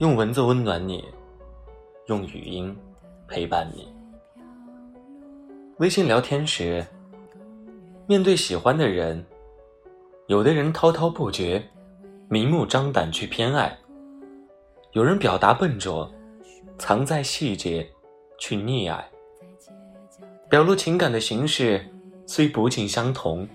用文字温暖你，用语音陪伴你。微信聊天时，面对喜欢的人，有的人滔滔不绝，明目张胆去偏爱；有人表达笨拙，藏在细节去溺爱。表露情感的形式虽不尽相同，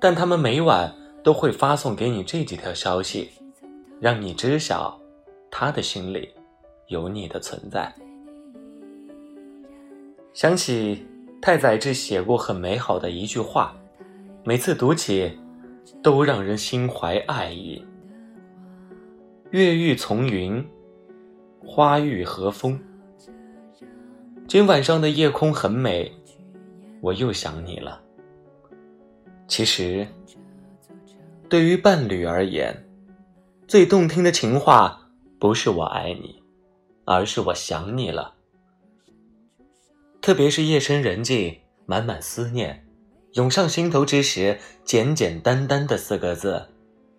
但他们每晚都会发送给你这几条消息，让你知晓。他的心里有你的存在。想起太宰治写过很美好的一句话，每次读起都让人心怀爱意。月欲从云，花欲和风。今晚上的夜空很美，我又想你了。其实，对于伴侣而言，最动听的情话。不是我爱你，而是我想你了。特别是夜深人静、满满思念涌上心头之时，简简单单的四个字，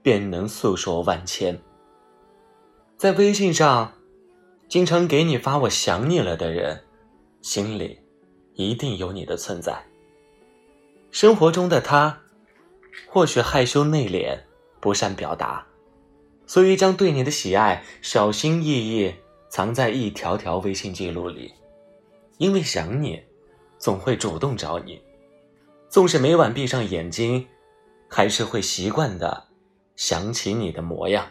便能诉说万千。在微信上，经常给你发“我想你了”的人，心里一定有你的存在。生活中的他，或许害羞内敛，不善表达。所以，将对你的喜爱小心翼翼藏在一条条微信记录里，因为想你，总会主动找你。纵使每晚闭上眼睛，还是会习惯的想起你的模样。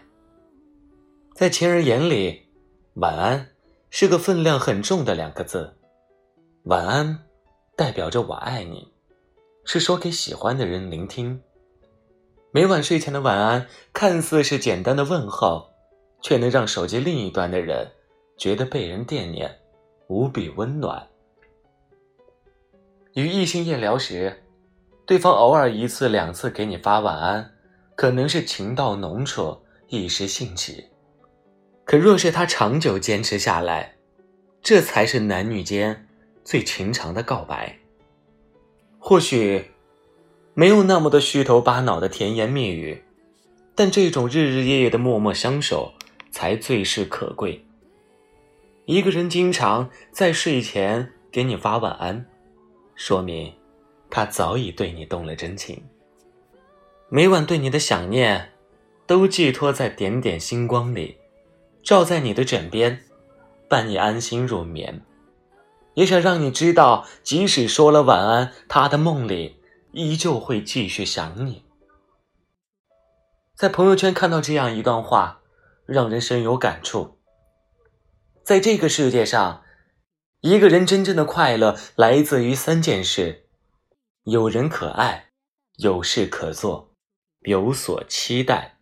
在情人眼里，晚安是个分量很重的两个字。晚安，代表着我爱你，是说给喜欢的人聆听。每晚睡前的晚安，看似是简单的问候，却能让手机另一端的人觉得被人惦念，无比温暖。与异性夜聊时，对方偶尔一次两次给你发晚安，可能是情到浓处，一时兴起；可若是他长久坚持下来，这才是男女间最情长的告白。或许。没有那么多虚头巴脑的甜言蜜语，但这种日日夜夜的默默相守才最是可贵。一个人经常在睡前给你发晚安，说明他早已对你动了真情。每晚对你的想念，都寄托在点点星光里，照在你的枕边，伴你安心入眠。也想让你知道，即使说了晚安，他的梦里。依旧会继续想你。在朋友圈看到这样一段话，让人深有感触。在这个世界上，一个人真正的快乐来自于三件事：有人可爱，有事可做，有所期待。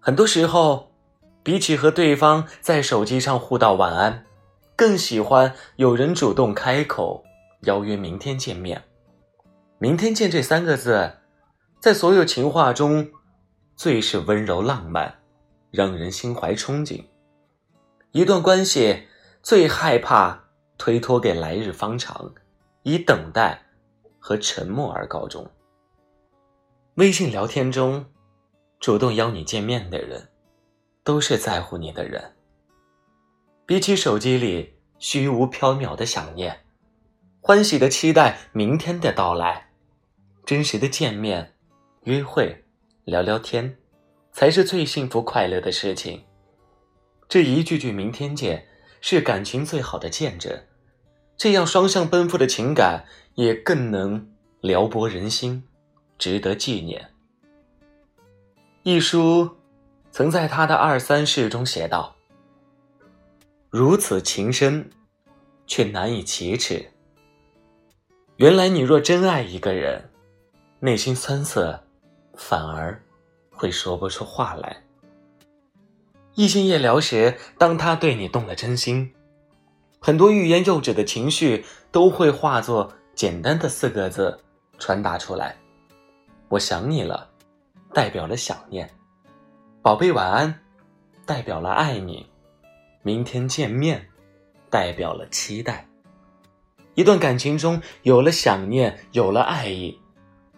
很多时候，比起和对方在手机上互道晚安，更喜欢有人主动开口邀约明天见面。明天见这三个字，在所有情话中，最是温柔浪漫，让人心怀憧憬。一段关系最害怕推脱给来日方长，以等待和沉默而告终。微信聊天中，主动邀你见面的人，都是在乎你的人。比起手机里虚无缥缈的想念，欢喜的期待明天的到来。真实的见面、约会、聊聊天，才是最幸福快乐的事情。这一句句“明天见”是感情最好的见证，这样双向奔赴的情感也更能撩拨人心，值得纪念。一书曾在他的二三事中写道：“如此情深，却难以启齿。原来你若真爱一个人。”内心酸涩，反而会说不出话来。异性夜聊时，当他对你动了真心，很多欲言又止的情绪都会化作简单的四个字传达出来：“我想你了”，代表了想念；“宝贝晚安”，代表了爱你；“明天见面”，代表了期待。一段感情中有了想念，有了爱意，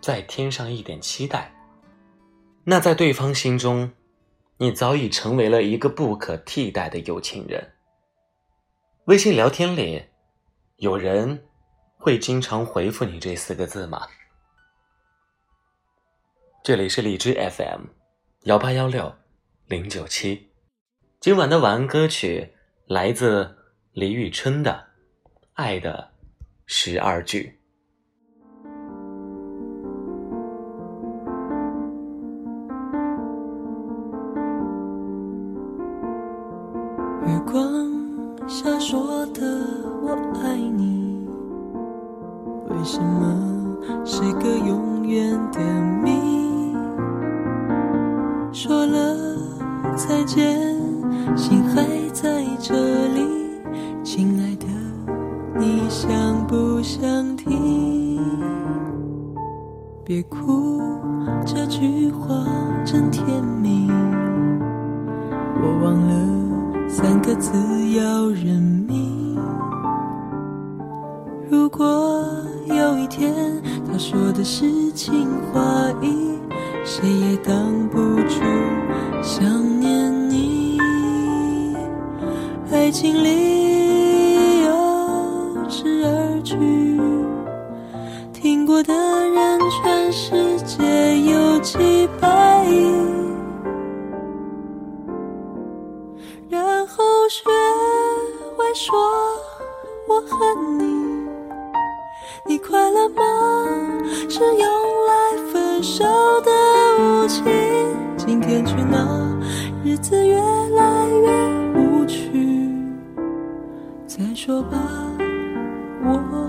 再添上一点期待，那在对方心中。你早已成为了一个不可替代的有情人。微信聊天里，有人会经常回复你这四个字吗？这里是荔枝 FM，幺八幺六零九七。今晚的晚安歌曲来自李宇春的《爱的十二句》。的我爱你，为什么是个永远的谜？说了再见，心还在这里，亲爱的，你想不想听？别哭，这句话真甜蜜，我忘了。三个字要认命。如果有一天他说的是情话意，谁也挡不住想念你。爱情里有十二句，听过的人全世界有几百亿。然后学会说我恨你，远去那？日子越来越无趣。再说吧，我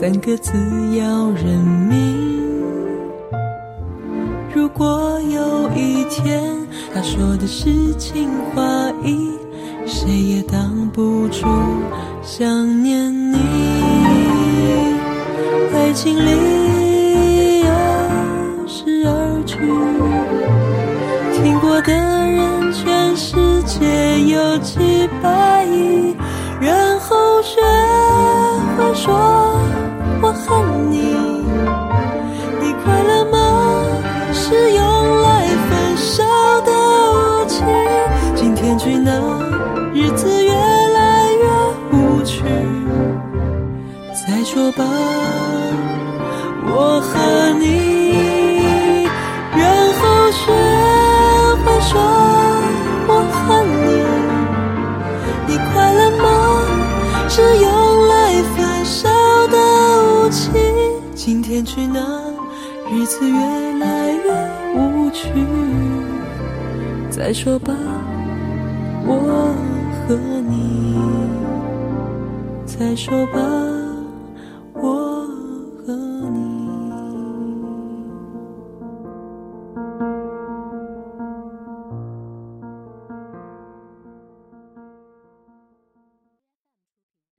三个字要认命。如果有一天他说的是情话意，谁也挡不住想念你。爱情里有十二句，听过的人全世界有几百亿，然后学会说我恨你，你快乐吗？是用来分手的武器。今天去哪？日子越来越无趣。再说吧，我和你，今天去哪？日子越来越无趣。再说吧，我和你。再说吧。